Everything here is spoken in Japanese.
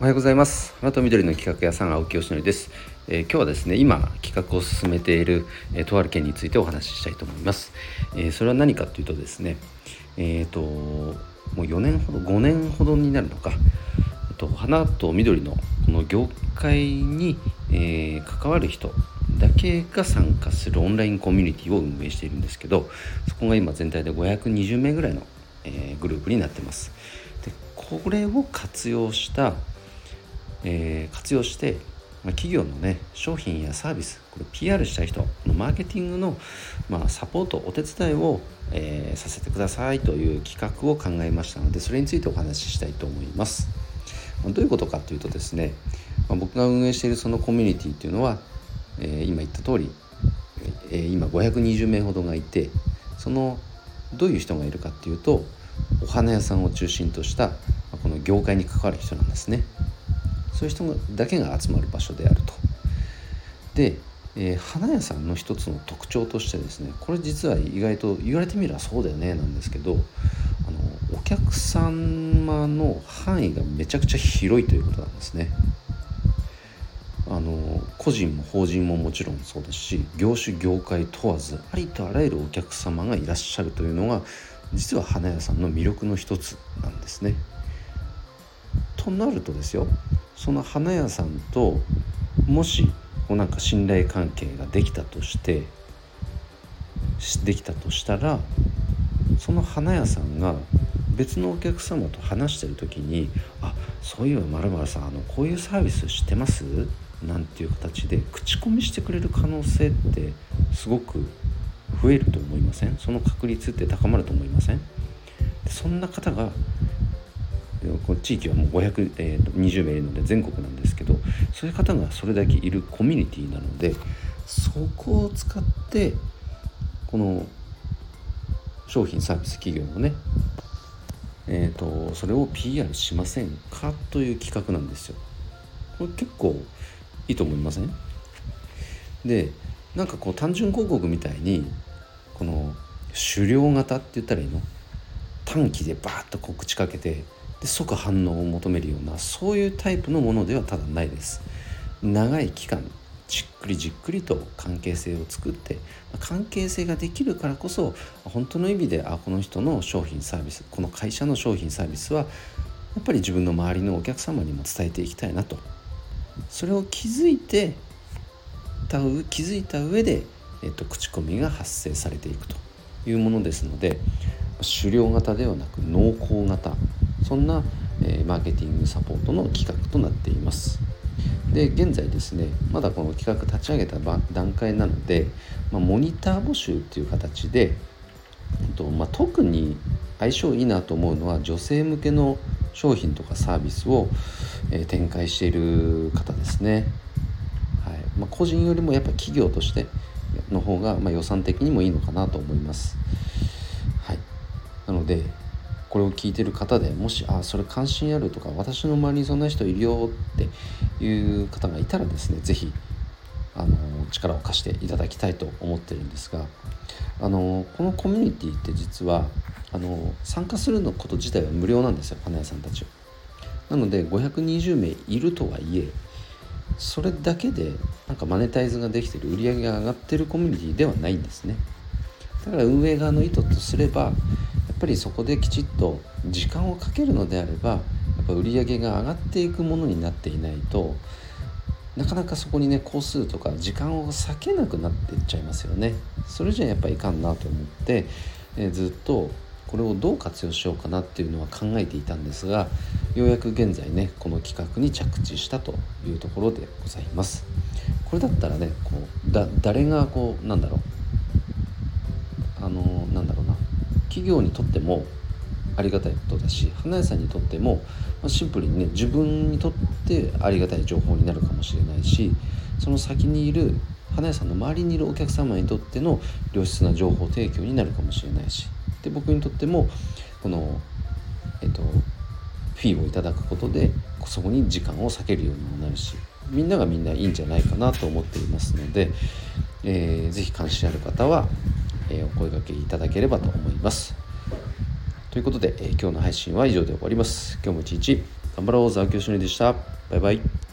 おはようございます。花と緑の企画屋さん青木よしのりです、えー、今日はですね今企画を進めている、えー、とある件についてお話ししたいと思います、えー、それは何かというとですねえっ、ともう4年ほど5年ほどになるのか。と花と緑のこの業界に、え関わる人だけが参加するオンラインコミュニティを運営しているんですけどそこが今全体で520名ぐらいの、えグループになってます。でこれを活用したえー、活用して、まあ、企業のね商品やサービスこれ PR したい人のマーケティングの、まあ、サポートお手伝いを、えー、させてくださいという企画を考えましたのでそれについてお話ししたいと思います。まあどういうことかというとですね、まあ、僕が運営しているそのコミュニティっていうのは、えー、今言った通り、えー、今520名ほどがいてそのどういう人がいるかっていうとお花屋さんを中心としたこの業界に関わる人なんですね。そういう人だけが集まる場所であると。で、えー、花屋さんの一つの特徴としてですねこれ実は意外と言われてみればそうだよねなんですけどあのお客様の範囲がめちゃくちゃ広いということなんですね。あの個人も法人ももちろんそうですし業種業界問わずありとあらゆるお客様がいらっしゃるというのが実は花屋さんの魅力の一つなんですね。となるとですよその花屋さんともしこうなんか信頼関係ができたとしてできたとしたらその花屋さんが別のお客様と話してる時に「あそういえばまるさんあのこういうサービス知ってます?」なんていう形で口コミしてくれる可能性ってすごく増えると思いません？その確率って高まると思いません？そんな方がこ地域はもう520、えー、名いるので全国なんですけどそういう方がそれだけいるコミュニティなのでそこを使ってこの商品サービス企業のねえーと、それを PR しませんかという企画なんですよ。これ結構いいと思いません？でなんかこう単純広告みたいにこの狩猟型って言ったらいいの？短期でバーッとこう口かけてで即反応を求めるようなそういうタイプのものではただないです。長い期間じっくりじっくりと関係性を作って関係性ができるからこそ本当の意味であこの人の商品サービスこの会社の商品サービスはやっぱり自分の周りのお客様にも伝えていきたいなと。それを気づいてた気づいた上で、えっと、口コミが発生されていくというものですので狩猟型ではなく濃厚型。そんな、えー、マーケティングサポートの企画となっています。で現在ですねまだこの企画立ち上げた段階なので、まあ、モニター募集っていう形で、えっとまあ、特に相性いいなと思うのは女性向けの商品とかサービスを、えー、展開している方ですね、はい。まあ、個人よりもやっぱ企業としての方が、ま、予算的にもいいのかなと思います。はい。なのでこれを聞いてる方でもしあそれ関心あるとか私の周りにそんな人いるよっていう方がいたらですね是非あの力を貸していただきたいと思ってるんですがあのこのコミュニティって実はあの参加するのこと自体は無料なんですよ花屋さんたちは。なので520名いるとはいえそれだけでなんかマネタイズができてる売り上げが上がってるコミュニティではないんですね。だから運営側の意図とすればっぱりそこできちっと時間をかけるのであればやっぱ売り上げが上がっていくものになっていないとなかなかそこにね工数とか時間を割けなくなっていっちゃいますよね。それじゃやっぱいかんなと思って、え、ずっとこれをどう活用しようかなっていうのは考えていたんですがようやく現在ねこの企画に着地したというところでございます。これだったらねこうだ誰がこうなんだろう企業にとってもありがたいことだし花屋さんにとってもまシンプルにね自分にとってありがたい情報になるかもしれないしその先にいる花屋さんの周りにいるお客様にとっての良質な情報提供になるかもしれないしで僕にとってもこの、えっと、フィーをいただくことでそこに時間を避けるようにもなるしみんながみんないいんじゃないかなと思っていますので、えー、ぜひ関心ある方はえお声がけいただければと思います。ということで、え今日の配信は以上で終わります。今日も一日頑張ろう青木よしのりでしたバイバイ